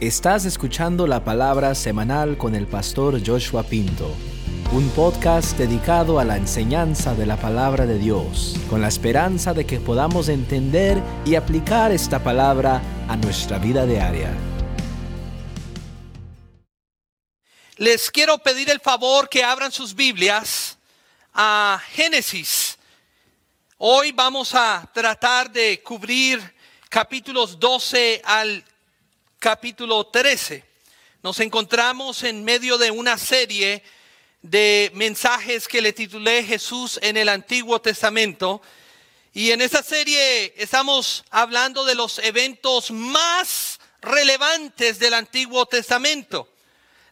Estás escuchando la palabra semanal con el pastor Joshua Pinto, un podcast dedicado a la enseñanza de la palabra de Dios, con la esperanza de que podamos entender y aplicar esta palabra a nuestra vida diaria. Les quiero pedir el favor que abran sus Biblias a Génesis. Hoy vamos a tratar de cubrir capítulos 12 al capítulo 13. Nos encontramos en medio de una serie de mensajes que le titulé Jesús en el Antiguo Testamento. Y en esta serie estamos hablando de los eventos más relevantes del Antiguo Testamento.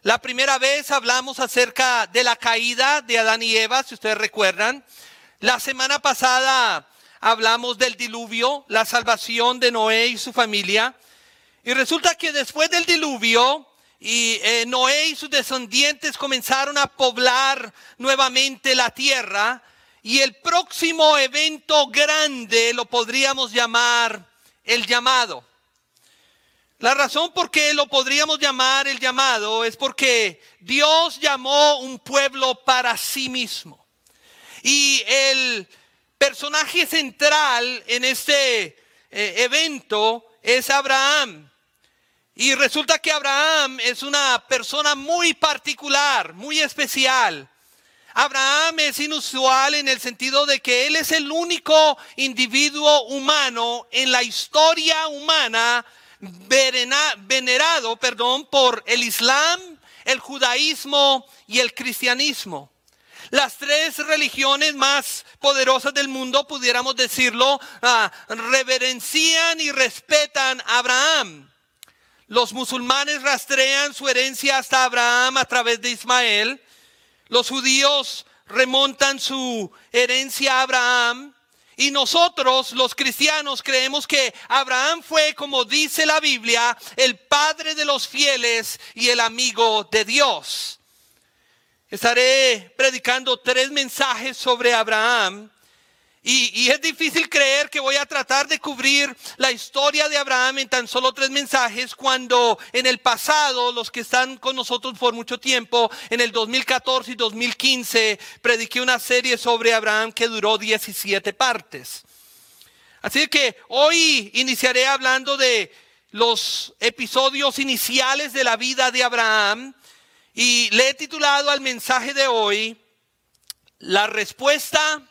La primera vez hablamos acerca de la caída de Adán y Eva, si ustedes recuerdan. La semana pasada hablamos del diluvio, la salvación de Noé y su familia. Y resulta que después del diluvio, y eh, Noé y sus descendientes comenzaron a poblar nuevamente la tierra. Y el próximo evento grande lo podríamos llamar el llamado. La razón por qué lo podríamos llamar el llamado es porque Dios llamó un pueblo para sí mismo. Y el personaje central en este eh, evento es Abraham. Y resulta que Abraham es una persona muy particular, muy especial. Abraham es inusual en el sentido de que él es el único individuo humano en la historia humana venerado, perdón, por el Islam, el judaísmo y el cristianismo. Las tres religiones más poderosas del mundo, pudiéramos decirlo, ah, reverencian y respetan a Abraham. Los musulmanes rastrean su herencia hasta Abraham a través de Ismael. Los judíos remontan su herencia a Abraham. Y nosotros, los cristianos, creemos que Abraham fue, como dice la Biblia, el padre de los fieles y el amigo de Dios. Estaré predicando tres mensajes sobre Abraham y, es difícil creer que voy a tratar de cubrir la historia de Abraham en tan solo tres mensajes cuando en el pasado, los que están con nosotros por mucho tiempo, en el 2014 y 2015, prediqué una serie sobre Abraham que duró 17 partes. Así que hoy iniciaré hablando de los episodios iniciales de la vida de Abraham y le he titulado al mensaje de hoy La respuesta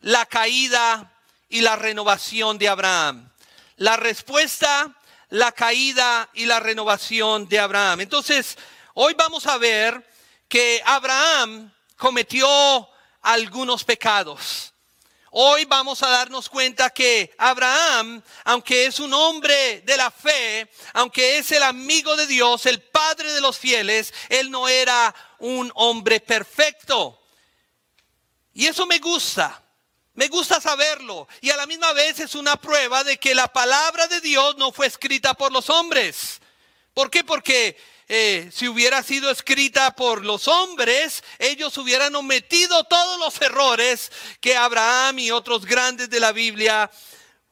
la caída y la renovación de Abraham. La respuesta, la caída y la renovación de Abraham. Entonces, hoy vamos a ver que Abraham cometió algunos pecados. Hoy vamos a darnos cuenta que Abraham, aunque es un hombre de la fe, aunque es el amigo de Dios, el padre de los fieles, él no era un hombre perfecto. Y eso me gusta, me gusta saberlo y a la misma vez es una prueba de que la palabra de Dios no fue escrita por los hombres. ¿Por qué? Porque eh, si hubiera sido escrita por los hombres, ellos hubieran omitido todos los errores que Abraham y otros grandes de la Biblia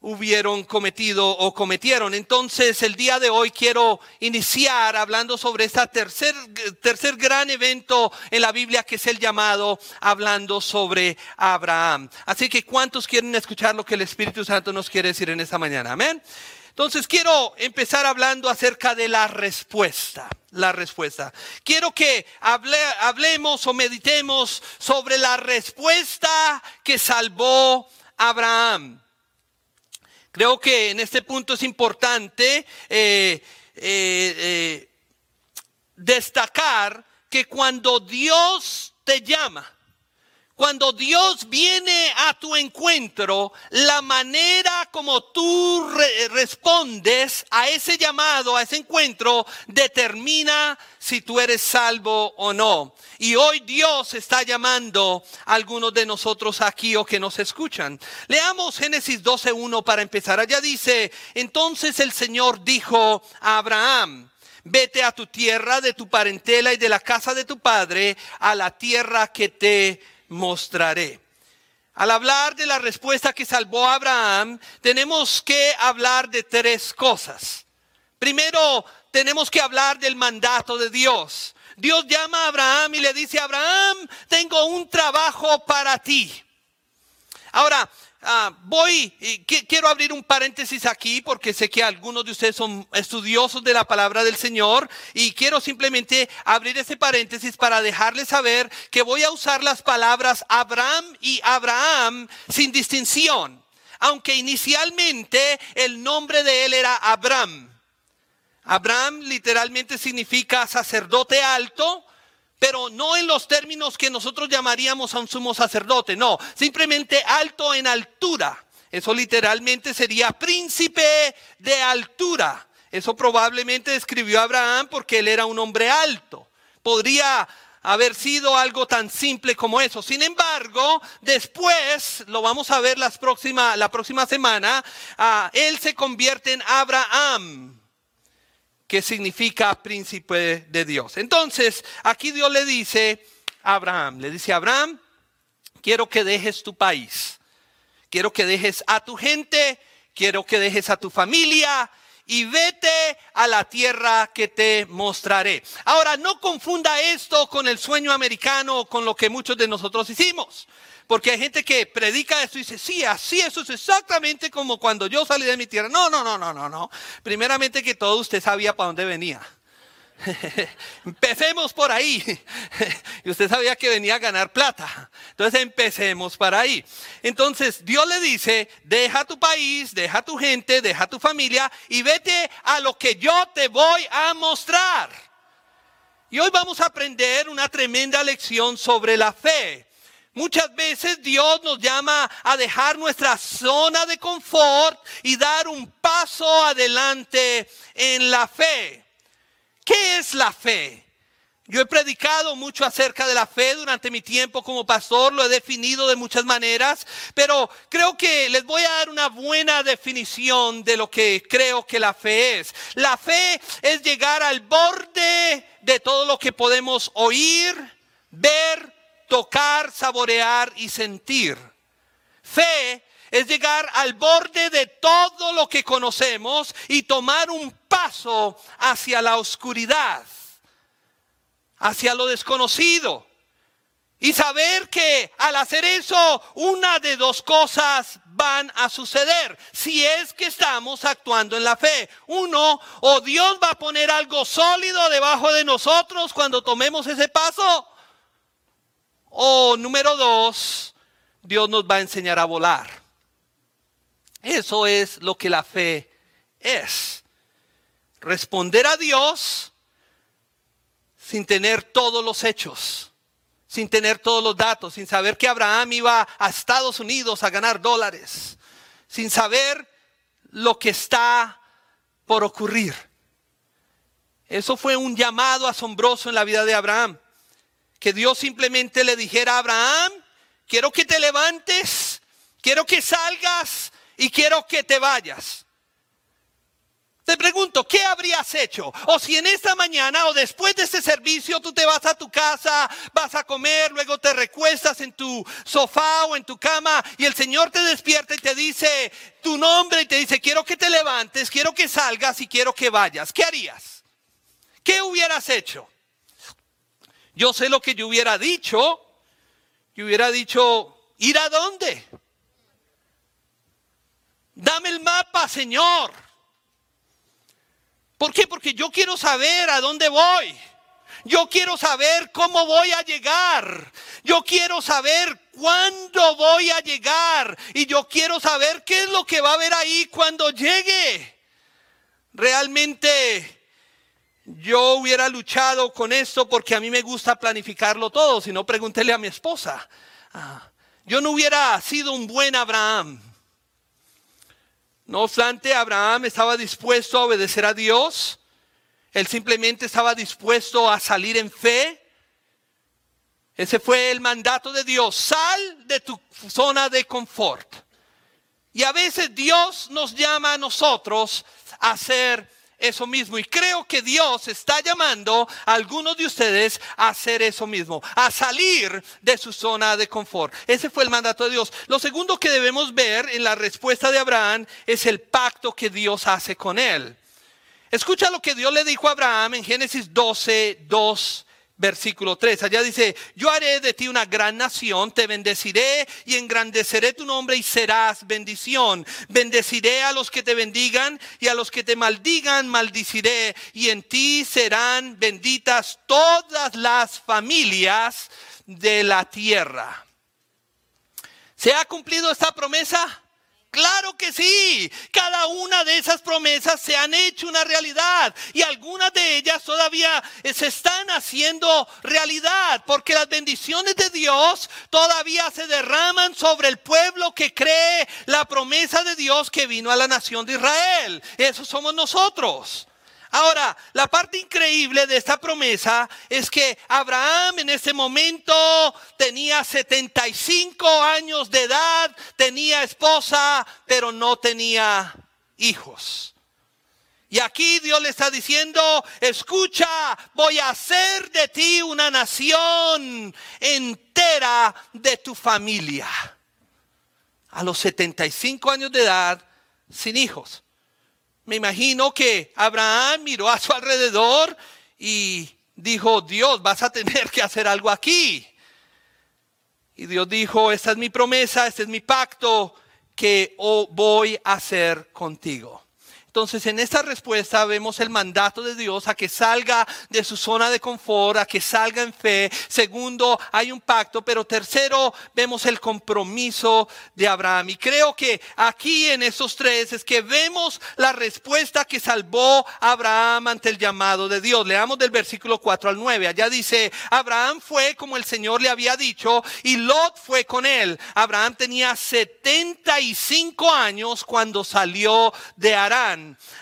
hubieron cometido o cometieron. Entonces, el día de hoy quiero iniciar hablando sobre este tercer, tercer gran evento en la Biblia que es el llamado, hablando sobre Abraham. Así que, ¿cuántos quieren escuchar lo que el Espíritu Santo nos quiere decir en esta mañana? Amén. Entonces quiero empezar hablando acerca de la respuesta. La respuesta. Quiero que hablemos o meditemos sobre la respuesta que salvó Abraham. Creo que en este punto es importante eh, eh, eh, destacar que cuando Dios te llama, cuando Dios viene a tu encuentro, la manera como tú respondes a ese llamado, a ese encuentro, determina si tú eres salvo o no. Y hoy Dios está llamando a algunos de nosotros aquí o que nos escuchan. Leamos Génesis 12.1 para empezar. Allá dice, entonces el Señor dijo a Abraham, vete a tu tierra, de tu parentela y de la casa de tu padre, a la tierra que te mostraré. Al hablar de la respuesta que salvó a Abraham, tenemos que hablar de tres cosas. Primero tenemos que hablar del mandato de Dios. Dios llama a Abraham y le dice, Abraham, tengo un trabajo para ti. Ahora, Ah, voy, y quiero abrir un paréntesis aquí porque sé que algunos de ustedes son estudiosos de la palabra del Señor y quiero simplemente abrir ese paréntesis para dejarles saber que voy a usar las palabras Abraham y Abraham sin distinción, aunque inicialmente el nombre de él era Abraham. Abraham literalmente significa sacerdote alto pero no en los términos que nosotros llamaríamos a un sumo sacerdote, no, simplemente alto en altura. Eso literalmente sería príncipe de altura. Eso probablemente describió Abraham porque él era un hombre alto. Podría haber sido algo tan simple como eso. Sin embargo, después, lo vamos a ver las próxima, la próxima semana, ah, él se convierte en Abraham que significa príncipe de Dios. Entonces, aquí Dios le dice a Abraham, le dice Abraham, quiero que dejes tu país, quiero que dejes a tu gente, quiero que dejes a tu familia y vete a la tierra que te mostraré. Ahora, no confunda esto con el sueño americano o con lo que muchos de nosotros hicimos. Porque hay gente que predica esto y dice, sí, así, eso es exactamente como cuando yo salí de mi tierra. No, no, no, no, no, no. Primeramente que todo usted sabía para dónde venía. empecemos por ahí. y usted sabía que venía a ganar plata. Entonces empecemos para ahí. Entonces Dios le dice, deja tu país, deja tu gente, deja tu familia y vete a lo que yo te voy a mostrar. Y hoy vamos a aprender una tremenda lección sobre la fe. Muchas veces Dios nos llama a dejar nuestra zona de confort y dar un paso adelante en la fe. ¿Qué es la fe? Yo he predicado mucho acerca de la fe durante mi tiempo como pastor, lo he definido de muchas maneras, pero creo que les voy a dar una buena definición de lo que creo que la fe es. La fe es llegar al borde de todo lo que podemos oír, ver, tocar, saborear y sentir. Fe es llegar al borde de todo lo que conocemos y tomar un paso hacia la oscuridad, hacia lo desconocido. Y saber que al hacer eso, una de dos cosas van a suceder. Si es que estamos actuando en la fe. Uno, o Dios va a poner algo sólido debajo de nosotros cuando tomemos ese paso o número dos, Dios nos va a enseñar a volar. Eso es lo que la fe es. Responder a Dios sin tener todos los hechos, sin tener todos los datos, sin saber que Abraham iba a Estados Unidos a ganar dólares, sin saber lo que está por ocurrir. Eso fue un llamado asombroso en la vida de Abraham que Dios simplemente le dijera a Abraham, quiero que te levantes, quiero que salgas y quiero que te vayas. Te pregunto, ¿qué habrías hecho? O si en esta mañana o después de este servicio tú te vas a tu casa, vas a comer, luego te recuestas en tu sofá o en tu cama y el Señor te despierta y te dice tu nombre y te dice, quiero que te levantes, quiero que salgas y quiero que vayas. ¿Qué harías? ¿Qué hubieras hecho? Yo sé lo que yo hubiera dicho. Yo hubiera dicho, ¿ir a dónde? Dame el mapa, Señor. ¿Por qué? Porque yo quiero saber a dónde voy. Yo quiero saber cómo voy a llegar. Yo quiero saber cuándo voy a llegar. Y yo quiero saber qué es lo que va a haber ahí cuando llegue. Realmente yo hubiera luchado con esto porque a mí me gusta planificarlo todo, si no pregúntele a mi esposa. Ah, yo no hubiera sido un buen Abraham. No obstante, Abraham estaba dispuesto a obedecer a Dios. Él simplemente estaba dispuesto a salir en fe. Ese fue el mandato de Dios. Sal de tu zona de confort. Y a veces Dios nos llama a nosotros a hacer eso mismo. Y creo que Dios está llamando a algunos de ustedes a hacer eso mismo, a salir de su zona de confort. Ese fue el mandato de Dios. Lo segundo que debemos ver en la respuesta de Abraham es el pacto que Dios hace con él. Escucha lo que Dios le dijo a Abraham en Génesis 12, 2 versículo 3. Allá dice, yo haré de ti una gran nación, te bendeciré y engrandeceré tu nombre y serás bendición. Bendeciré a los que te bendigan y a los que te maldigan, maldiciré. Y en ti serán benditas todas las familias de la tierra. ¿Se ha cumplido esta promesa? Claro que sí. Cada una de esas promesas se han hecho una realidad y algunas de ellas todavía eh, se están haciendo realidad porque las bendiciones de Dios todavía se derraman sobre el pueblo que cree la promesa de Dios que vino a la nación de Israel. Eso somos nosotros. Ahora, la parte increíble de esta promesa es que Abraham en ese momento tenía 75 años de edad, tenía esposa, pero no tenía hijos. Y aquí Dios le está diciendo, escucha, voy a hacer de ti una nación entera de tu familia. A los 75 años de edad, sin hijos. Me imagino que Abraham miró a su alrededor y dijo, Dios, vas a tener que hacer algo aquí. Y Dios dijo, esta es mi promesa, este es mi pacto que voy a hacer contigo. Entonces en esta respuesta vemos el mandato de Dios a que salga de su zona de confort, a que salga en fe. Segundo, hay un pacto, pero tercero, vemos el compromiso de Abraham. Y creo que aquí en estos tres es que vemos la respuesta que salvó a Abraham ante el llamado de Dios. Leamos del versículo 4 al 9. Allá dice, Abraham fue como el Señor le había dicho y Lot fue con él. Abraham tenía 75 años cuando salió de Arán.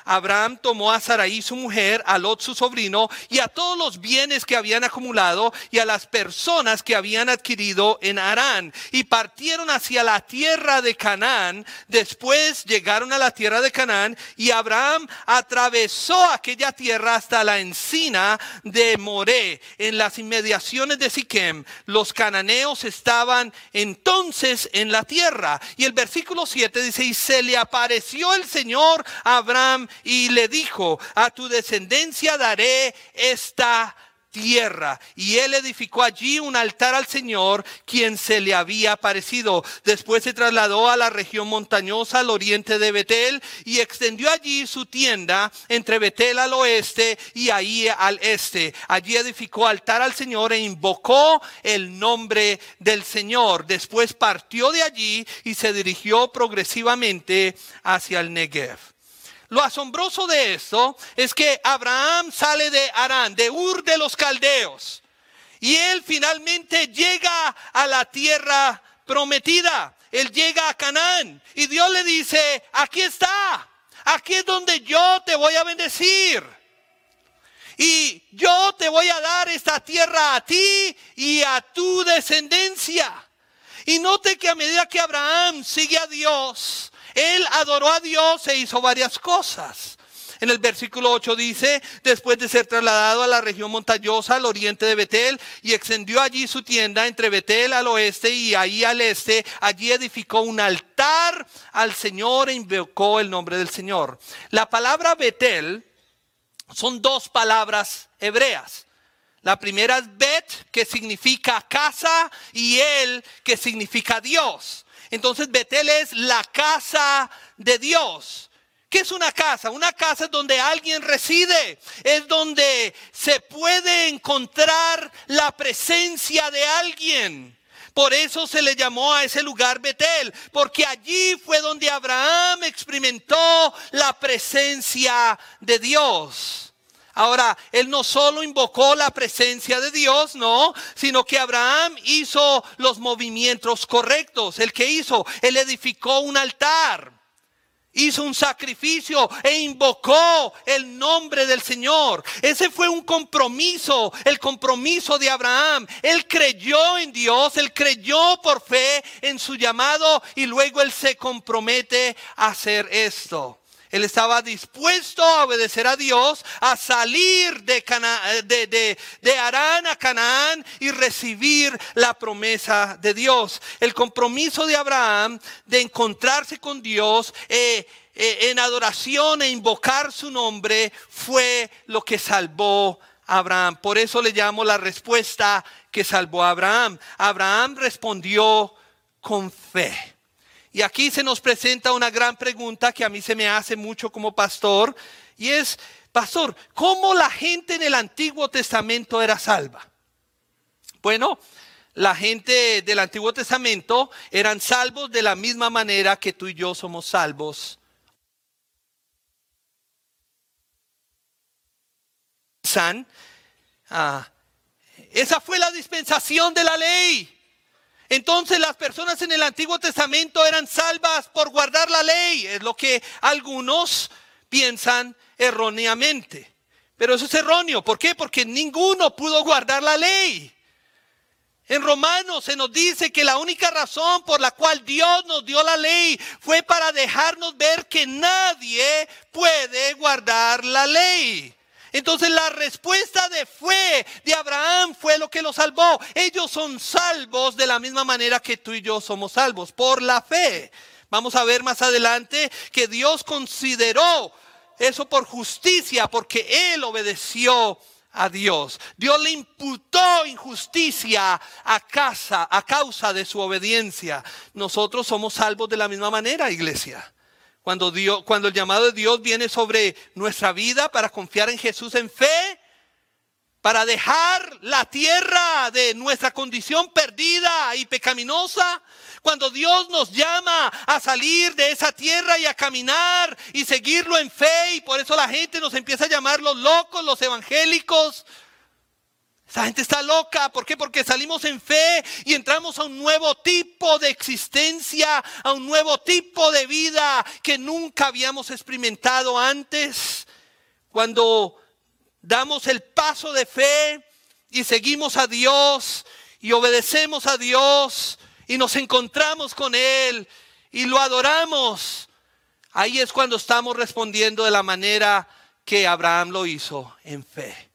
Abraham tomó a Sarai su mujer, a Lot su sobrino y a todos los bienes que habían acumulado y a las personas que habían adquirido en Arán y partieron hacia la tierra de Canaán. Después llegaron a la tierra de Canaán y Abraham atravesó aquella tierra hasta la encina de Moré en las inmediaciones de Siquem. Los cananeos estaban entonces en la tierra y el versículo 7 dice y se le apareció el Señor Abraham y le dijo, a tu descendencia daré esta tierra. Y él edificó allí un altar al Señor, quien se le había aparecido. Después se trasladó a la región montañosa al oriente de Betel y extendió allí su tienda entre Betel al oeste y ahí al este. Allí edificó altar al Señor e invocó el nombre del Señor. Después partió de allí y se dirigió progresivamente hacia el Negev. Lo asombroso de esto es que Abraham sale de Arán, de Ur de los Caldeos, y él finalmente llega a la tierra prometida. Él llega a Canaán y Dios le dice, aquí está, aquí es donde yo te voy a bendecir. Y yo te voy a dar esta tierra a ti y a tu descendencia. Y note que a medida que Abraham sigue a Dios, él adoró a Dios e hizo varias cosas. En el versículo 8 dice, después de ser trasladado a la región montañosa al oriente de Betel y extendió allí su tienda entre Betel al oeste y ahí al este, allí edificó un altar al Señor e invocó el nombre del Señor. La palabra Betel son dos palabras hebreas. La primera es Bet, que significa casa, y El, que significa Dios. Entonces Betel es la casa de Dios. ¿Qué es una casa? Una casa es donde alguien reside, es donde se puede encontrar la presencia de alguien. Por eso se le llamó a ese lugar Betel, porque allí fue donde Abraham experimentó la presencia de Dios. Ahora, él no solo invocó la presencia de Dios, no, sino que Abraham hizo los movimientos correctos. El que hizo, él edificó un altar, hizo un sacrificio e invocó el nombre del Señor. Ese fue un compromiso, el compromiso de Abraham. Él creyó en Dios, él creyó por fe en su llamado y luego él se compromete a hacer esto. Él estaba dispuesto a obedecer a Dios, a salir de, de, de, Arán a Canaán y recibir la promesa de Dios. El compromiso de Abraham de encontrarse con Dios. Eh, eh, en adoración e invocar su nombre fue lo que salvó a Abraham. Por eso le llamo la respuesta que salvó a Abraham. Abraham respondió con fe. Y aquí se nos presenta una gran pregunta que a mí se me hace mucho como pastor, y es, pastor, ¿cómo la gente en el Antiguo Testamento era salva? Bueno, la gente del Antiguo Testamento eran salvos de la misma manera que tú y yo somos salvos. San, ah, esa fue la dispensación de la ley. Entonces las personas en el Antiguo Testamento eran salvas por guardar la ley, es lo que algunos piensan erróneamente. Pero eso es erróneo. ¿Por qué? Porque ninguno pudo guardar la ley. En Romanos se nos dice que la única razón por la cual Dios nos dio la ley fue para dejarnos ver que nadie puede guardar la ley. Entonces la respuesta de fe de Abraham fue lo que lo salvó. Ellos son salvos de la misma manera que tú y yo somos salvos, por la fe. Vamos a ver más adelante que Dios consideró eso por justicia, porque Él obedeció a Dios. Dios le imputó injusticia a, casa, a causa de su obediencia. Nosotros somos salvos de la misma manera, iglesia. Cuando, Dios, cuando el llamado de Dios viene sobre nuestra vida para confiar en Jesús en fe, para dejar la tierra de nuestra condición perdida y pecaminosa, cuando Dios nos llama a salir de esa tierra y a caminar y seguirlo en fe, y por eso la gente nos empieza a llamar los locos, los evangélicos. Esa gente está loca. ¿Por qué? Porque salimos en fe y entramos a un nuevo tipo de existencia, a un nuevo tipo de vida que nunca habíamos experimentado antes. Cuando damos el paso de fe y seguimos a Dios y obedecemos a Dios y nos encontramos con Él y lo adoramos, ahí es cuando estamos respondiendo de la manera que Abraham lo hizo, en fe.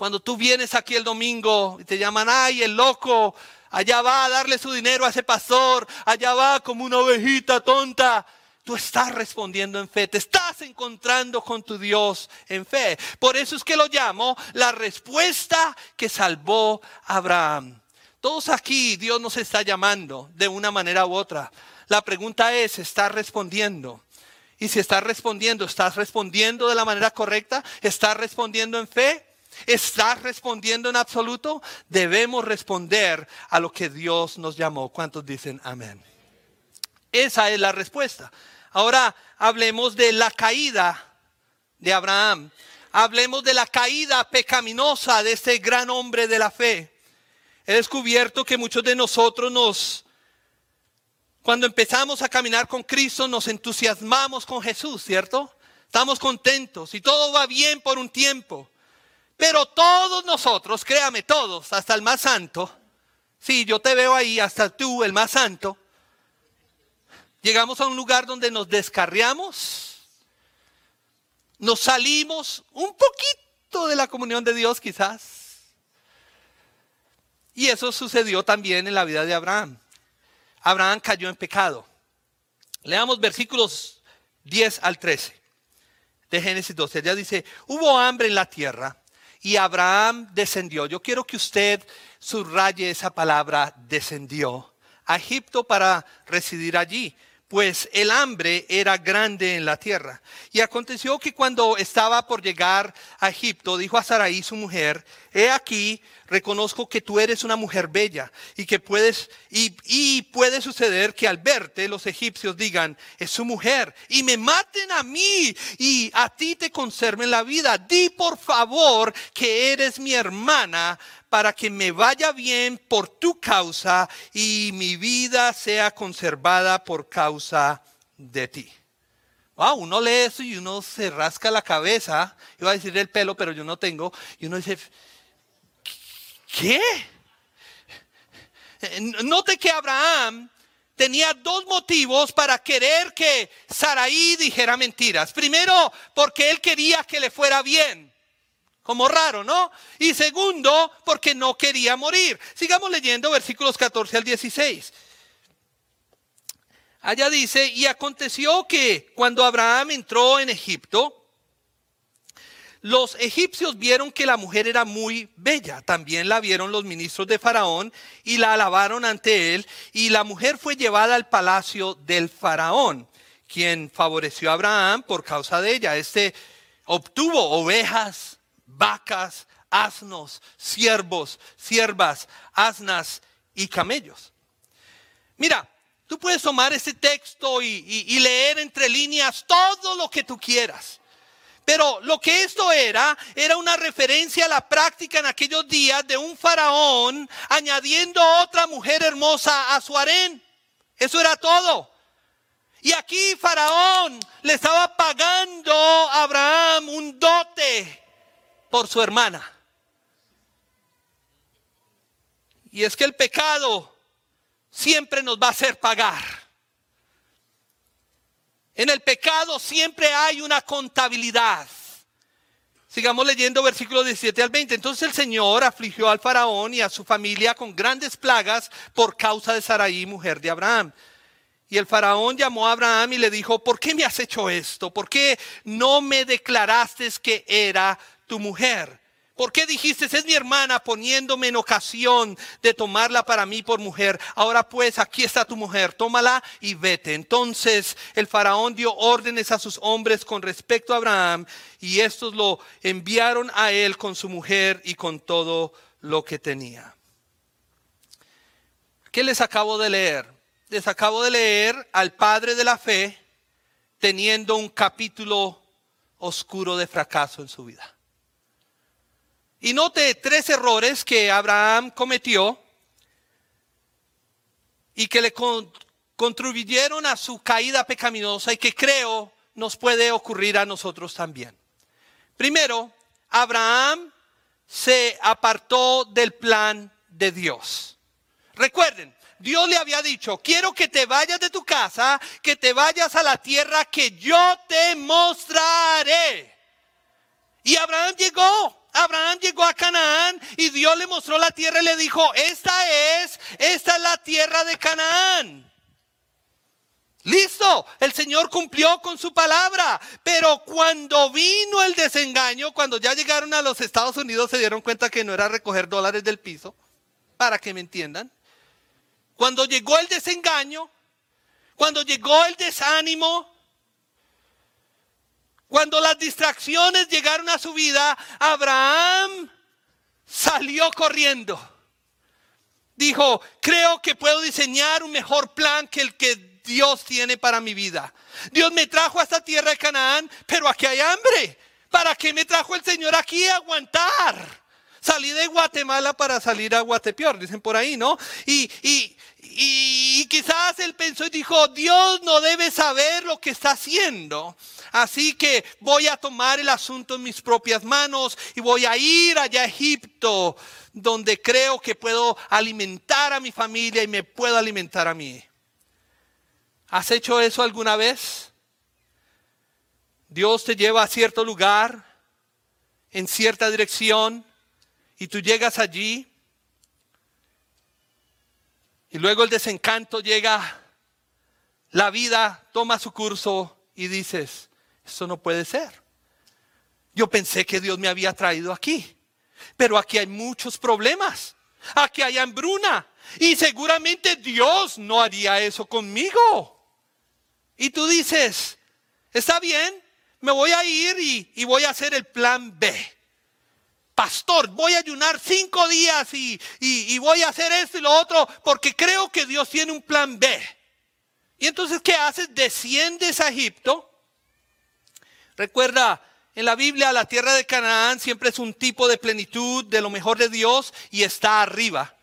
Cuando tú vienes aquí el domingo y te llaman, ay, el loco, allá va a darle su dinero a ese pastor, allá va como una ovejita tonta. Tú estás respondiendo en fe, te estás encontrando con tu Dios en fe. Por eso es que lo llamo la respuesta que salvó a Abraham. Todos aquí Dios nos está llamando de una manera u otra. La pregunta es, ¿estás respondiendo? Y si estás respondiendo, ¿estás respondiendo de la manera correcta? ¿Estás respondiendo en fe? ¿Estás respondiendo en absoluto? Debemos responder a lo que Dios nos llamó. ¿Cuántos dicen amén? Esa es la respuesta. Ahora hablemos de la caída de Abraham. Hablemos de la caída pecaminosa de este gran hombre de la fe he descubierto que muchos de nosotros nos, cuando empezamos a caminar con Cristo, nos entusiasmamos con Jesús, ¿cierto? Estamos contentos y todo va bien por un tiempo. Pero todos nosotros, créame, todos, hasta el más santo, sí, yo te veo ahí, hasta tú, el más santo, llegamos a un lugar donde nos descarriamos, nos salimos un poquito de la comunión de Dios quizás, y eso sucedió también en la vida de Abraham. Abraham cayó en pecado. Leamos versículos 10 al 13 de Génesis 12. Allá dice, hubo hambre en la tierra y Abraham descendió. Yo quiero que usted subraye esa palabra, descendió, a Egipto para residir allí pues el hambre era grande en la tierra. Y aconteció que cuando estaba por llegar a Egipto, dijo a Sarai su mujer, he aquí, reconozco que tú eres una mujer bella y que puedes, y, puede suceder que al verte los egipcios digan, es su mujer, y me maten a mí y a ti te conserven la vida. Di por favor que eres mi hermana para que me vaya bien por tu causa y mi vida sea conservada por causa de ti. Wow, uno lee eso y uno se rasca la cabeza. Iba a decir el pelo, pero yo no tengo. Y uno dice, ¿qué? Note que Abraham tenía dos motivos para querer que Saraí dijera mentiras. Primero, porque él quería que le fuera bien. Como raro, ¿no? Y segundo, porque no quería morir. Sigamos leyendo versículos 14 al 16. Allá dice, y aconteció que cuando Abraham entró en Egipto, los egipcios vieron que la mujer era muy bella. También la vieron los ministros de Faraón y la alabaron ante él. Y la mujer fue llevada al palacio del Faraón, quien favoreció a Abraham por causa de ella. Este obtuvo ovejas, vacas, asnos, siervos, siervas, asnas y camellos. Mira, tú puedes tomar ese texto y, y leer entre líneas todo lo que tú quieras. Pero lo que esto era, era una referencia a la práctica en aquellos días de un faraón añadiendo otra mujer hermosa a su harén. Eso era todo. Y aquí Faraón le estaba pagando a Abraham un dote por su hermana. Y es que el pecado siempre nos va a hacer pagar. En el pecado siempre hay una contabilidad. Sigamos leyendo versículos 17 al 20. Entonces el Señor afligió al faraón y a su familia con grandes plagas por causa de Saraí, mujer de Abraham. Y el faraón llamó a Abraham y le dijo, ¿por qué me has hecho esto? ¿Por qué no me declaraste que era tu mujer? ¿Por qué dijiste, es mi hermana poniéndome en ocasión de tomarla para mí por mujer? Ahora pues, aquí está tu mujer, tómala y vete. Entonces el faraón dio órdenes a sus hombres con respecto a Abraham y estos lo enviaron a él con su mujer y con todo lo que tenía. ¿Qué les acabo de leer? Les acabo de leer al padre de la fe teniendo un capítulo oscuro de fracaso en su vida. Y note tres errores que Abraham cometió y que le contribuyeron a su caída pecaminosa y que creo nos puede ocurrir a nosotros también. Primero, Abraham se apartó del plan de Dios. Recuerden, Dios le había dicho, quiero que te vayas de tu casa, que te vayas a la tierra que yo te mostraré. Y Abraham llegó. Abraham llegó a Canaán y Dios le mostró la tierra y le dijo, esta es, esta es la tierra de Canaán. Listo, el Señor cumplió con su palabra, pero cuando vino el desengaño, cuando ya llegaron a los Estados Unidos se dieron cuenta que no era recoger dólares del piso, para que me entiendan. Cuando llegó el desengaño, cuando llegó el desánimo, cuando las distracciones llegaron a su vida, Abraham salió corriendo. Dijo, creo que puedo diseñar un mejor plan que el que Dios tiene para mi vida. Dios me trajo a esta tierra de Canaán, pero aquí hay hambre. ¿Para qué me trajo el Señor aquí a aguantar? Salí de Guatemala para salir a Guatepeor, dicen por ahí, ¿no? Y, y, y, quizás él pensó y dijo, Dios no debe saber lo que está haciendo. Así que voy a tomar el asunto en mis propias manos y voy a ir allá a Egipto, donde creo que puedo alimentar a mi familia y me puedo alimentar a mí. ¿Has hecho eso alguna vez? Dios te lleva a cierto lugar, en cierta dirección, y tú llegas allí y luego el desencanto llega, la vida toma su curso y dices, eso no puede ser. Yo pensé que Dios me había traído aquí, pero aquí hay muchos problemas. Aquí hay hambruna y seguramente Dios no haría eso conmigo. Y tú dices, está bien, me voy a ir y, y voy a hacer el plan B pastor, voy a ayunar cinco días y, voy a hacer esto y lo otro porque creo que Dios tiene un plan B. Y entonces, ¿qué haces? Desciendes a Egipto. Recuerda, en la Biblia la tierra de Canaán siempre es un tipo de plenitud de lo mejor de Dios y está arriba.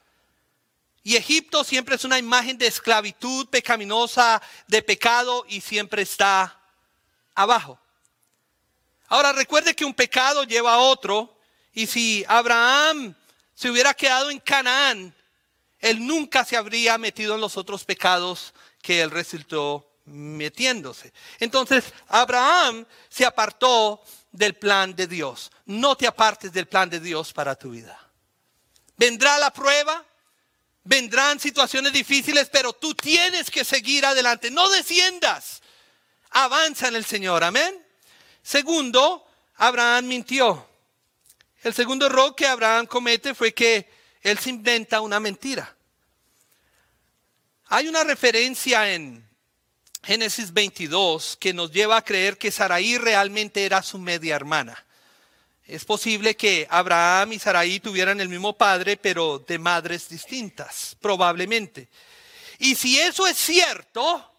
Y Egipto siempre es una imagen de esclavitud pecaminosa, de pecado y siempre está abajo. Ahora recuerde que un pecado lleva a otro y si Abraham se hubiera quedado en Canaán, él nunca se habría metido en los otros pecados que él resultó metiéndose. Entonces, Abraham se apartó del plan de Dios. No te apartes del plan de Dios para tu vida. Vendrá la prueba, vendrán situaciones difíciles, pero tú tienes que seguir adelante. No desciendas. Avanza en el Señor. Amén. Segundo, Abraham mintió. El segundo error que Abraham comete fue que él se inventa una mentira. Hay una referencia en Génesis 22 que nos lleva a creer que Saraí realmente era su media hermana. Es posible que Abraham y Saraí tuvieran el mismo padre, pero de madres distintas, probablemente. Y si eso es cierto,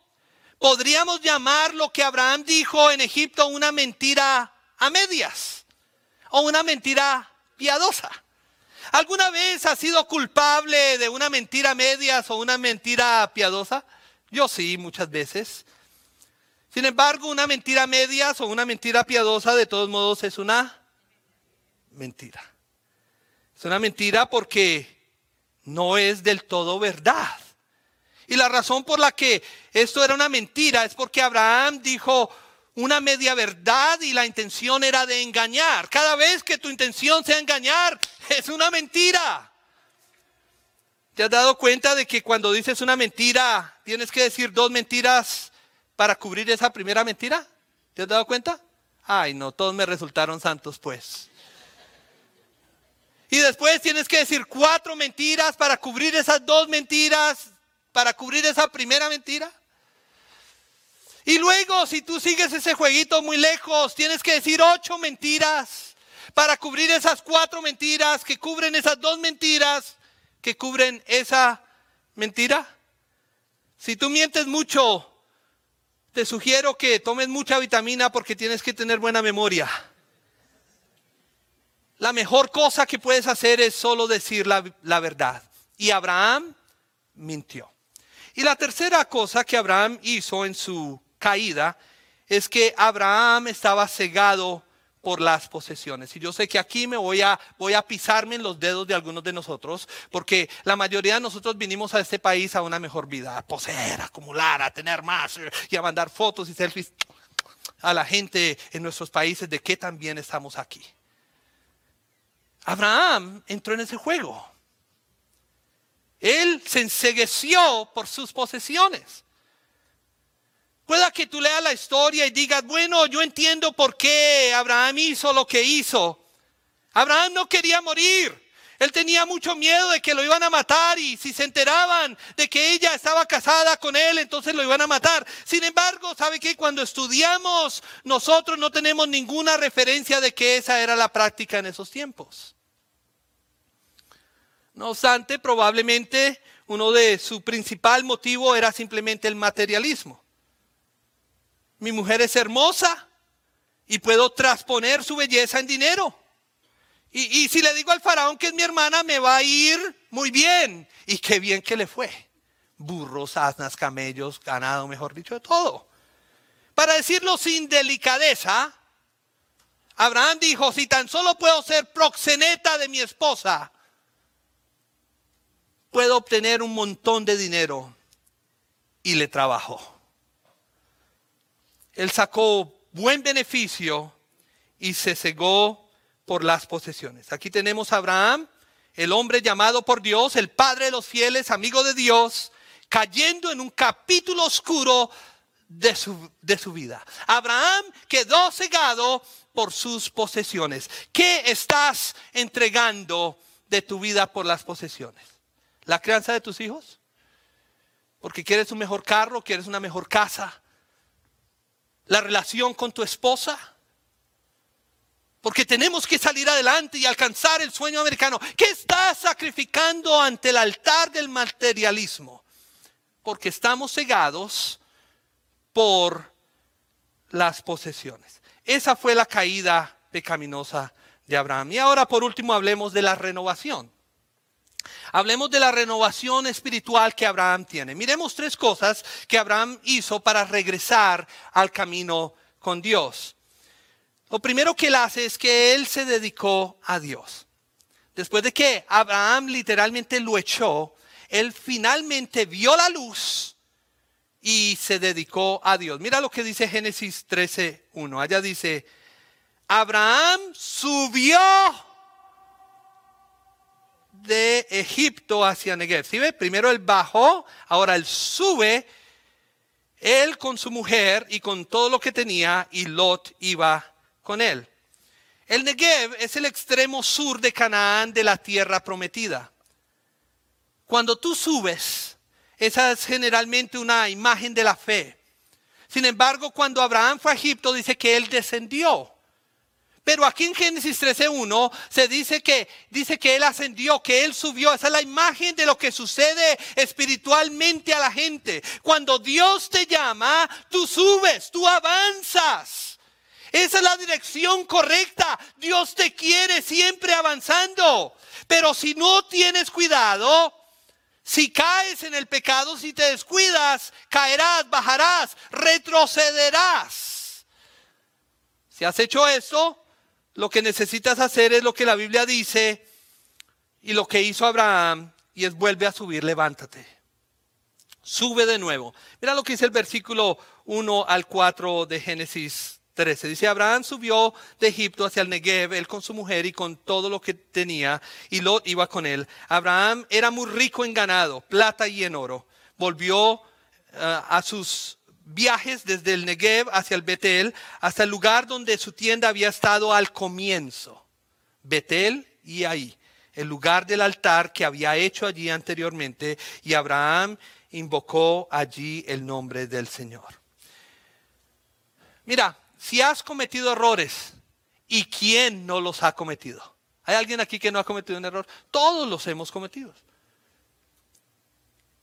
podríamos llamar lo que Abraham dijo en Egipto una mentira a medias o una mentira piadosa. ¿Alguna vez has sido culpable de una mentira medias o una mentira piadosa? Yo sí, muchas veces. Sin embargo, una mentira medias o una mentira piadosa de todos modos es una mentira. Es una mentira porque no es del todo verdad. Y la razón por la que esto era una mentira es porque Abraham dijo una media verdad y la intención era de engañar. Cada vez que tu intención sea engañar, es una mentira. ¿Te has dado cuenta de que cuando dices una mentira, tienes que decir dos mentiras para cubrir esa primera mentira? ¿Te has dado cuenta? Ay, no, todos me resultaron santos, pues. Y después tienes que decir cuatro mentiras para cubrir esas dos mentiras, para cubrir esa primera mentira. Y luego, si tú sigues ese jueguito muy lejos, tienes que decir ocho mentiras para cubrir esas cuatro mentiras que cubren esas dos mentiras que cubren esa mentira. Si tú mientes mucho, te sugiero que tomes mucha vitamina porque tienes que tener buena memoria la mejor cosa que puedes hacer es solo decir la, verdad. Y Abraham mintió. Y la tercera cosa que Abraham hizo en su caída es que Abraham estaba cegado por las posesiones. Y yo sé que aquí me voy a, voy a pisarme en los dedos de algunos de nosotros, porque la mayoría de nosotros vinimos a este país a una mejor vida, a poseer, a acumular, a tener más y a mandar fotos y selfies a la gente en nuestros países de que también estamos aquí. Abraham entró en ese juego. Él se ensegueció por sus posesiones. Pueda que tú leas la historia y digas, bueno, yo entiendo por qué Abraham hizo lo que hizo. Abraham no quería morir. Él tenía mucho miedo de que lo iban a matar y si se enteraban de que ella estaba casada con él, entonces lo iban a matar. Sin embargo, ¿sabe qué? Cuando estudiamos, nosotros no tenemos ninguna referencia de que esa era la práctica en esos tiempos. No obstante, probablemente uno de su principal motivo era simplemente el materialismo. Mi mujer es hermosa y puedo transponer su belleza en dinero. Y, y, si le digo al faraón que es mi hermana, me va a ir muy bien. Y qué bien que le fue. Burros, asnas, camellos, ganado, mejor dicho, de todo. Para decirlo sin delicadeza, Abraham dijo, si tan solo puedo ser proxeneta de mi esposa, puedo obtener un montón de dinero. Y le trabajó. Él sacó buen beneficio y se cegó por las posesiones. Aquí tenemos a Abraham, el hombre llamado por Dios, el padre de los fieles, amigo de Dios, cayendo en un capítulo oscuro de su, de su vida. Abraham quedó cegado por sus posesiones. ¿Qué estás entregando de tu vida por las posesiones? la crianza de tus hijos? Porque quieres un mejor carro, quieres una mejor casa. La relación con tu esposa. Porque tenemos que salir adelante y alcanzar el sueño americano. ¿Qué estás sacrificando ante el altar del materialismo? Porque estamos cegados por las posesiones. Esa fue la caída pecaminosa de Abraham. Y ahora por último hablemos de la renovación. Hablemos de la renovación espiritual que Abraham tiene. Miremos tres cosas que Abraham hizo para regresar al camino con Dios. Lo primero que él hace es que él se dedicó a Dios. Después de que Abraham literalmente lo echó, él finalmente vio la luz y se dedicó a Dios. Mira lo que dice Génesis 13.1. Allá dice, Abraham subió de Egipto hacia Negev. ¿Sí ve? Primero él bajó, ahora él sube, él con su mujer y con todo lo que tenía, y Lot iba con él. El Negev es el extremo sur de Canaán, de la tierra prometida. Cuando tú subes, esa es generalmente una imagen de la fe. Sin embargo, cuando Abraham fue a Egipto, dice que él descendió. Pero aquí en Génesis 13.1 se dice que, dice que Él ascendió, que Él subió. Esa es la imagen de lo que sucede espiritualmente a la gente. Cuando Dios te llama, tú subes, tú avanzas. Esa es la dirección correcta. Dios te quiere siempre avanzando. Pero si no tienes cuidado, si caes en el pecado, si te descuidas, caerás, bajarás, retrocederás. Si has hecho eso, lo que necesitas hacer es lo que la Biblia dice y lo que hizo Abraham y es vuelve a subir, levántate. Sube de nuevo. Mira lo que dice el versículo 1 al 4 de Génesis 13. Dice, Abraham subió de Egipto hacia el Negev, él con su mujer y con todo lo que tenía, y Lot iba con él. Abraham era muy rico en ganado, plata y en oro. Volvió eh, a sus viajes desde el Negev hacia el Betel, hasta el lugar donde su tienda había estado al comienzo. Betel y ahí, el lugar del altar que había hecho allí anteriormente, y Abraham invocó allí el nombre del Señor. Mira, si has cometido errores, ¿y quién no los ha cometido? ¿Hay alguien aquí que no ha cometido un error? Todos los hemos cometido.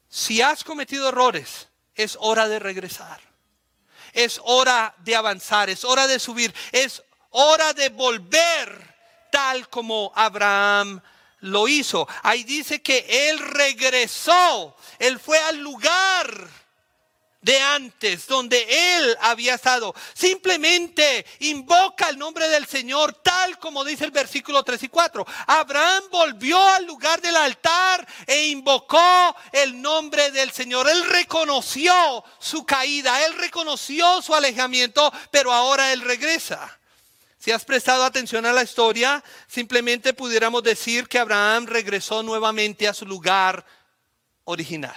Si has cometido errores, es hora de regresar. Es hora de avanzar, es hora de subir, es hora de volver tal como Abraham lo hizo. Ahí dice que él regresó, él fue al lugar de antes, donde él había estado. Simplemente invoca el nombre del Señor, tal como dice el versículo 3 y 4. Abraham volvió al lugar del altar e invocó el nombre del Señor. Él reconoció su caída, él reconoció su alejamiento, pero ahora él regresa. Si has prestado atención a la historia, simplemente pudiéramos decir que Abraham regresó nuevamente a su lugar original.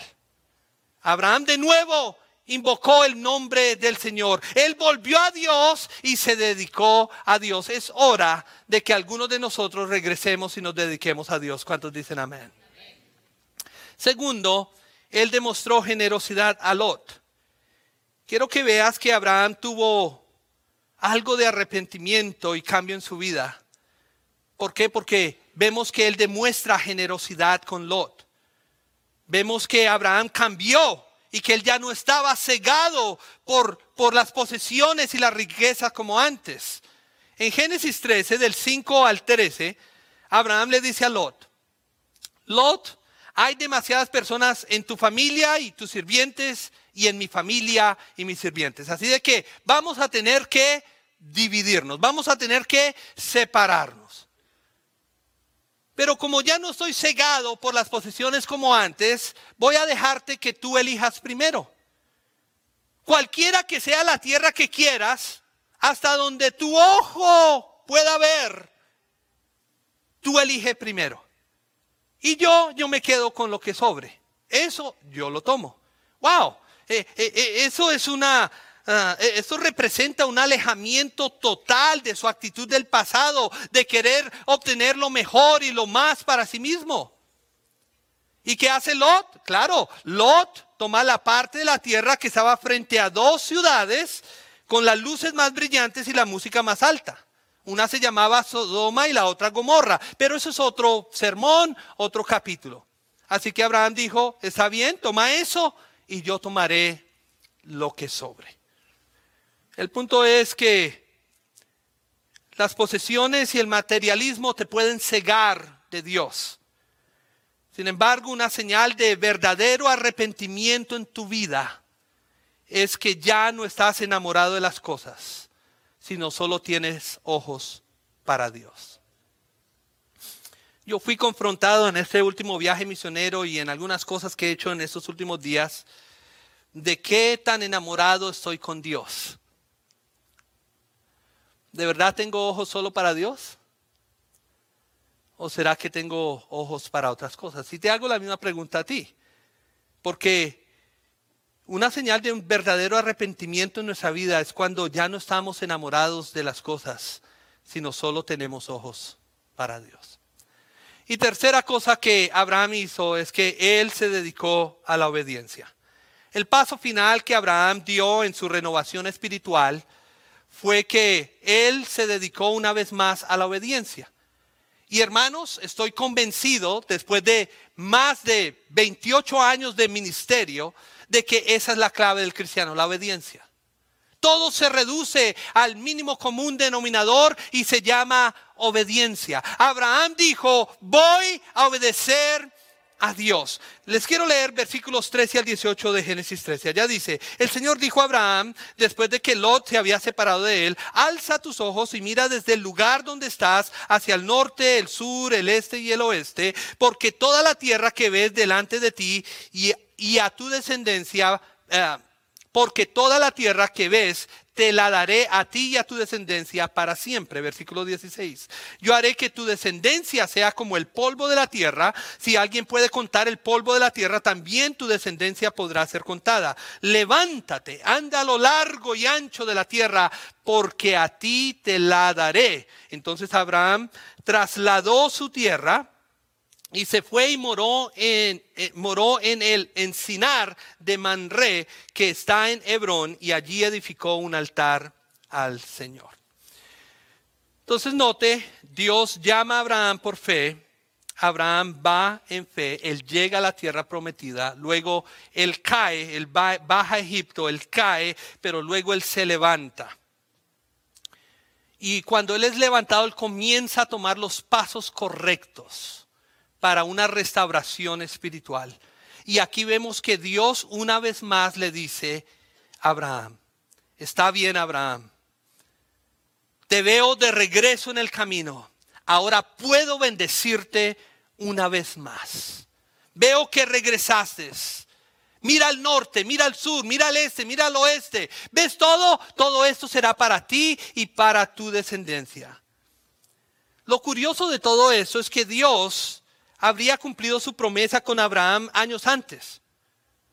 Abraham de nuevo invocó el nombre del Señor. Él volvió a Dios y se dedicó a Dios. Es hora de que algunos de nosotros regresemos y nos dediquemos a Dios. ¿Cuántos dicen amén? Segundo, él demostró generosidad a Lot. Quiero que veas que Abraham tuvo algo de arrepentimiento y cambio en su vida. ¿Por qué? Porque vemos que él demuestra generosidad con Lot. Vemos que Abraham cambió y que él ya no estaba cegado por, por las posesiones y la riqueza como antes. En Génesis 13, del 5 al 13, Abraham le dice a Lot, Lot, hay demasiadas personas en tu familia y tus sirvientes y en mi familia y mis sirvientes. Así de que vamos a tener que dividirnos, vamos a tener que separarnos. Pero como ya no estoy cegado por las posesiones como antes, voy a dejarte que tú elijas primero. Cualquiera que sea la tierra que quieras, hasta donde tu ojo pueda ver, tú elige primero. Y yo, yo me quedo con lo que sobre. Eso yo lo tomo. Wow, eh, eh, eh, eso es una Ah, e, esto representa un alejamiento total de su actitud del pasado, de querer obtener lo mejor y lo más para sí mismo. ¿Y qué hace Lot? Claro, Lot toma la parte de la tierra que estaba frente a dos ciudades con las luces más brillantes y la música más alta. Una se llamaba Sodoma y la otra Gomorra, pero eso es otro sermón, otro capítulo. Así que Abraham dijo, está bien, toma eso y yo tomaré lo que sobre. El punto es que las posesiones y el materialismo te pueden cegar de Dios. Sin embargo, una señal de verdadero arrepentimiento en tu vida es que ya no estás enamorado de las cosas, sino solo tienes ojos para Dios. Yo fui confrontado en este último viaje misionero y en algunas cosas que he hecho en estos últimos días de qué tan enamorado estoy con Dios. ¿De verdad tengo ojos solo para Dios? ¿O será que tengo ojos para otras cosas? Y te hago la misma pregunta a ti. Porque una señal de un verdadero arrepentimiento en nuestra vida es cuando ya no estamos enamorados de las cosas, sino solo tenemos ojos para Dios. Y tercera cosa que Abraham hizo es que él se dedicó a la obediencia. El paso final que Abraham dio en su renovación espiritual fue que él se dedicó una vez más a la obediencia. Y hermanos, estoy convencido, después de más de 28 años de ministerio, de que esa es la clave del cristiano, la obediencia. Todo se reduce al mínimo común denominador y se llama obediencia. Abraham dijo, voy a obedecer a Dios. Les quiero leer versículos 13 al 18 de Génesis 13. Allá dice, el Señor dijo a Abraham, después de que Lot se había separado de él, alza tus ojos y mira desde el lugar donde estás hacia el norte, el sur, el este y el oeste, porque toda la tierra que ves delante de ti y, a tu descendencia, eh, porque toda la tierra que ves te la daré a ti y a tu descendencia para siempre. Versículo 16. Yo haré que tu descendencia sea como el polvo de la tierra. Si alguien puede contar el polvo de la tierra, también tu descendencia podrá ser contada. Levántate, anda a lo largo y ancho de la tierra, porque a ti te la daré. Entonces Abraham trasladó su tierra y se fue y moró en, eh, moró en el encinar de Manré, que está en Hebrón, y allí edificó un altar al Señor. Entonces note, Dios llama a Abraham por fe, Abraham va en fe, él llega a la tierra prometida, luego él cae, él baja a Egipto, él cae, pero luego él se levanta. Y cuando él es levantado, él comienza a tomar los pasos correctos para una restauración espiritual. Y aquí vemos que Dios una vez más le dice a Abraham, está bien Abraham, te veo de regreso en el camino, ahora puedo bendecirte una vez más. Veo que regresaste. Mira al norte, mira al sur, mira al este, mira al oeste. ¿Ves todo? Todo esto será para ti y para tu descendencia. Lo curioso de todo eso es que Dios habría cumplido su promesa con Abraham años antes.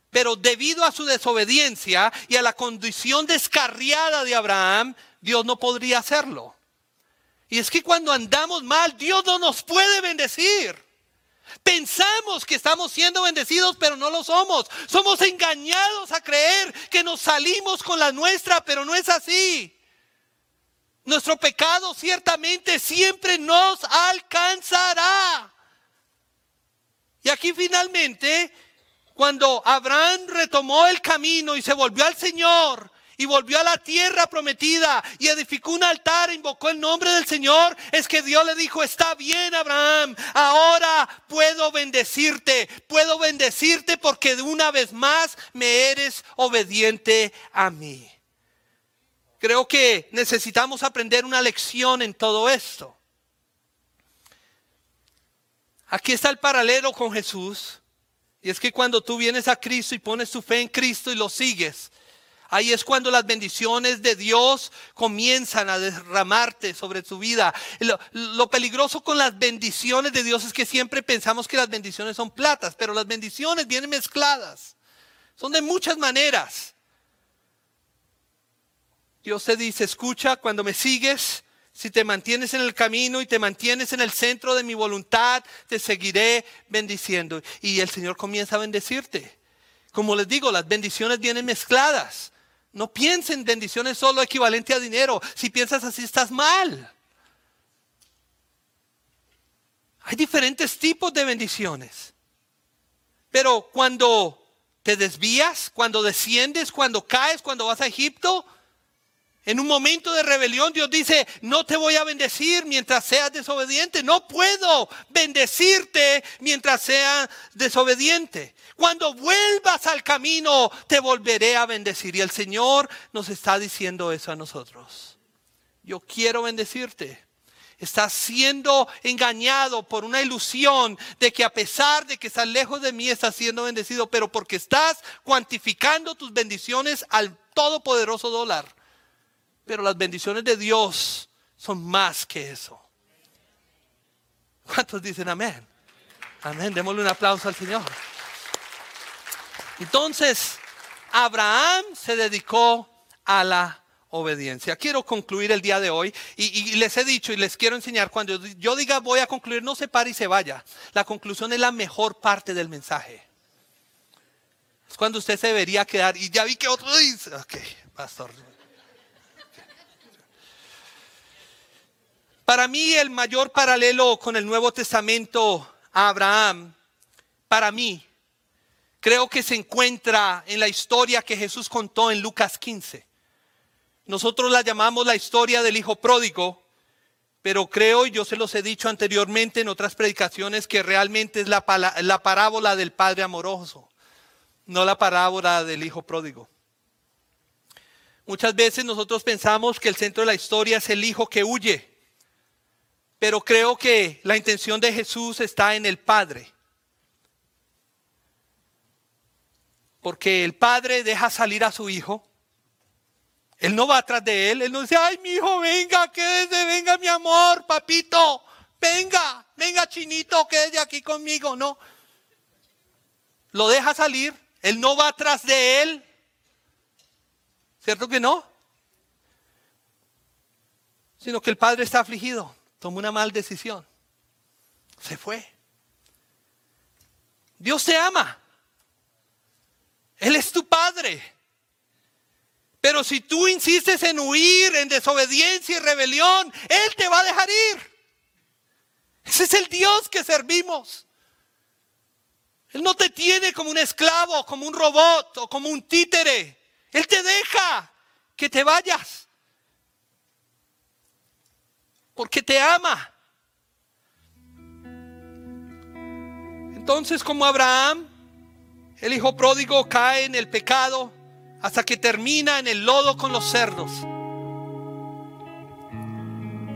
Pero debido a su desobediencia y a la condición descarriada de Abraham, Dios no podría hacerlo. Y es que cuando andamos mal, Dios no nos puede bendecir. Pensamos que estamos siendo bendecidos, pero no lo somos. Somos engañados a creer que nos salimos con la nuestra, pero no es así. Nuestro pecado ciertamente siempre nos alcanzará. Y aquí finalmente, cuando Abraham retomó el camino y se volvió al Señor, y volvió a la tierra prometida y edificó un altar, e invocó el nombre del Señor, es que Dios le dijo, está bien Abraham, ahora puedo bendecirte, puedo bendecirte porque de una vez más me eres obediente a mí. Creo que necesitamos aprender una lección en todo esto. Aquí está el paralelo con Jesús. Y es que cuando tú vienes a Cristo y pones tu fe en Cristo y lo sigues, ahí es cuando las bendiciones de Dios comienzan a derramarte sobre tu vida. Lo, peligroso con las bendiciones de Dios es que siempre pensamos que las bendiciones son platas, pero las bendiciones vienen mezcladas. Son de muchas maneras. Dios te dice, escucha, cuando me sigues, si te mantienes en el camino y te mantienes en el centro de mi voluntad, te seguiré bendiciendo. Y el Señor comienza a bendecirte. Como les digo, las bendiciones vienen mezcladas. No piensen bendiciones solo equivalente a dinero. Si piensas así, estás mal. Hay diferentes tipos de bendiciones. Pero cuando te desvías, cuando desciendes, cuando caes, cuando vas a Egipto, en un momento de rebelión Dios dice, no te voy a bendecir mientras seas desobediente. No puedo bendecirte mientras seas desobediente. Cuando vuelvas al camino, te volveré a bendecir. Y el Señor nos está diciendo eso a nosotros. Yo quiero bendecirte. Estás siendo engañado por una ilusión de que a pesar de que estás lejos de mí, estás siendo bendecido, pero porque estás cuantificando tus bendiciones al todopoderoso dólar pero las bendiciones de Dios son más que eso. ¿Cuántos dicen amén? Amén, démosle un aplauso al Señor. Entonces, Abraham se dedicó a la obediencia. Quiero concluir el día de hoy y, les he dicho y les quiero enseñar, cuando yo diga voy a concluir, no se pare y se vaya. La conclusión es la mejor parte del mensaje. Es cuando usted se debería quedar y ya vi que otro dice, ok, pastor. Para mí el mayor paralelo con el Nuevo Testamento a Abraham, para mí, creo que se encuentra en la historia que Jesús contó en Lucas 15. Nosotros la llamamos la historia del hijo pródigo, pero creo, y yo se los he dicho anteriormente en otras predicaciones, que realmente es la, la parábola del padre amoroso, no la parábola del hijo pródigo. Muchas veces nosotros pensamos que el centro de la historia es el hijo que huye, pero creo que la intención de Jesús está en el Padre. Porque el Padre deja salir a su hijo él no va atrás de él. Él no dice, ay, mi hijo, venga, quédese, venga, mi amor, papito. Venga, venga, chinito, quédese aquí conmigo. No. Lo deja salir. Él no va atrás de él. ¿Cierto que no? Sino que el padre está afligido. Tomó una mal decisión. Se fue. Dios te ama. Él es tu padre. Pero si tú insistes en huir, en desobediencia y rebelión, Él te va a dejar ir. Ese es el Dios que servimos. Él no te tiene como un esclavo, como un robot o como un títere. Él te deja que te vayas. Porque te ama. Entonces como Abraham, el hijo pródigo cae en el pecado hasta que termina en el lodo con los cerdos.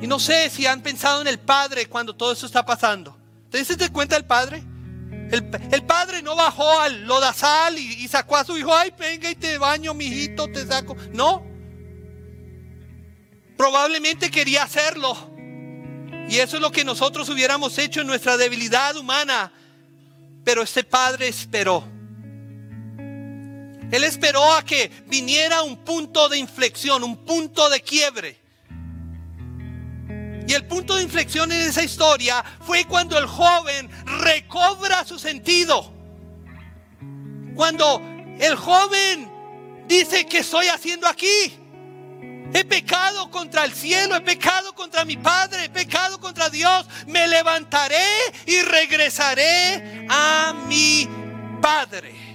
Y no sé si han pensado en el Padre cuando todo eso está pasando. ¿Te dices cuenta el Padre? El, Padre no bajó al lodazal y, y sacó a su hijo, ay, venga y te baño, mijito, te saco. No. Probablemente quería hacerlo. Y eso es lo que nosotros hubiéramos hecho en nuestra debilidad humana. Pero este Padre esperó. Él esperó a que viniera un punto de inflexión, un punto de quiebre. Y el punto de inflexión en esa historia fue cuando el joven recobra su sentido. Cuando el joven dice, que estoy haciendo aquí? He pecado contra el cielo, he pecado contra mi Padre, he pecado contra Dios. Me levantaré y regresaré a mi Padre.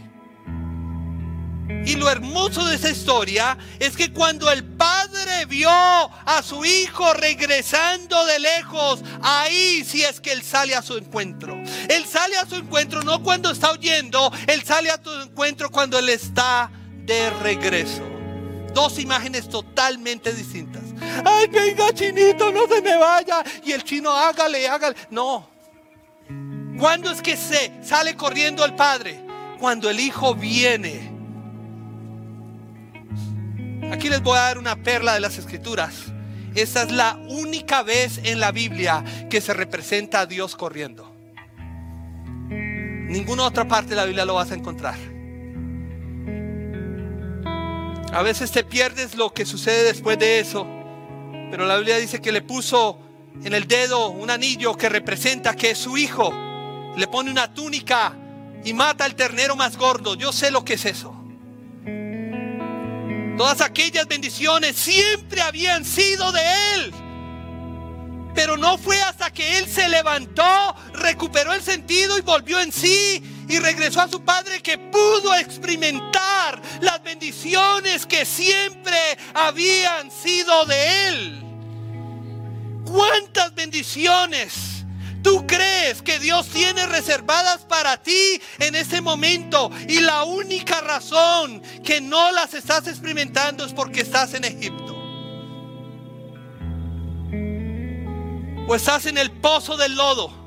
Y lo hermoso de esa historia es que cuando el padre vio a su hijo regresando de lejos, ahí sí es que él sale a su encuentro. Él sale a su encuentro no cuando está huyendo, él sale a su encuentro cuando él está de regreso. Dos imágenes totalmente distintas. Ay, venga, chinito, no se me vaya. Y el chino, hágale, hágale. No. ¿Cuándo es que se sale corriendo el padre? Cuando el hijo viene Aquí les voy a dar una perla de las escrituras. Esa es la única vez en la Biblia que se representa a Dios corriendo. Ninguna otra parte de la Biblia lo vas a encontrar. A veces te pierdes lo que sucede después de eso. Pero la Biblia dice que le puso en el dedo un anillo que representa que es su hijo. Le pone una túnica y mata al ternero más gordo. Yo sé lo que es eso. Todas aquellas bendiciones siempre habían sido de Él. Pero no fue hasta que Él se levantó, recuperó el sentido y volvió en sí y regresó a su Padre que pudo experimentar las bendiciones que siempre habían sido de Él. ¿Cuántas bendiciones? Tú crees que Dios tiene reservadas para ti en ese momento y la única razón que no las estás experimentando es porque estás en Egipto. O estás en el pozo del lodo.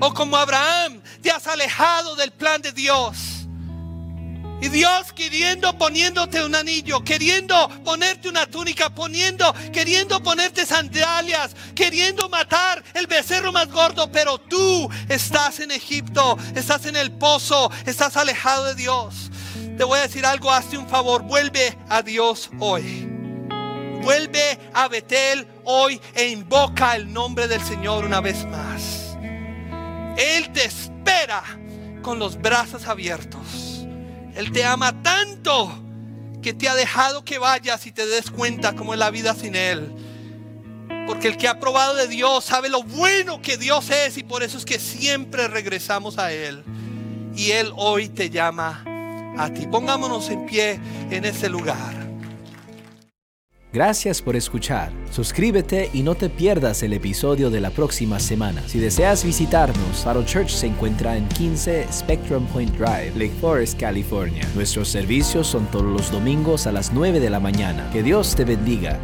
O como Abraham, te has alejado del plan de Dios. Y Dios queriendo poniéndote un anillo, queriendo ponerte una túnica, poniendo, queriendo ponerte sandalias, queriendo matar el becerro más gordo, pero tú estás en Egipto, estás en el pozo, estás alejado de Dios. Te voy a decir algo, hazte un favor, vuelve a Dios hoy. Vuelve a Betel hoy e invoca el nombre del Señor una vez más. Él te espera con los brazos abiertos. Él te ama tanto que te ha dejado que vayas y te des cuenta cómo es la vida sin Él. Porque el que ha probado de Dios sabe lo bueno que Dios es y por eso es que siempre regresamos a Él. Y Él hoy te llama a ti. Pongámonos en pie en ese lugar. Gracias por escuchar. Suscríbete y no te pierdas el episodio de la próxima semana. Si deseas visitarnos, Faro Church se encuentra en 15 Spectrum Point Drive, Lake Forest, California. Nuestros servicios son todos los domingos a las 9 de la mañana. Que Dios te bendiga.